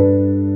Música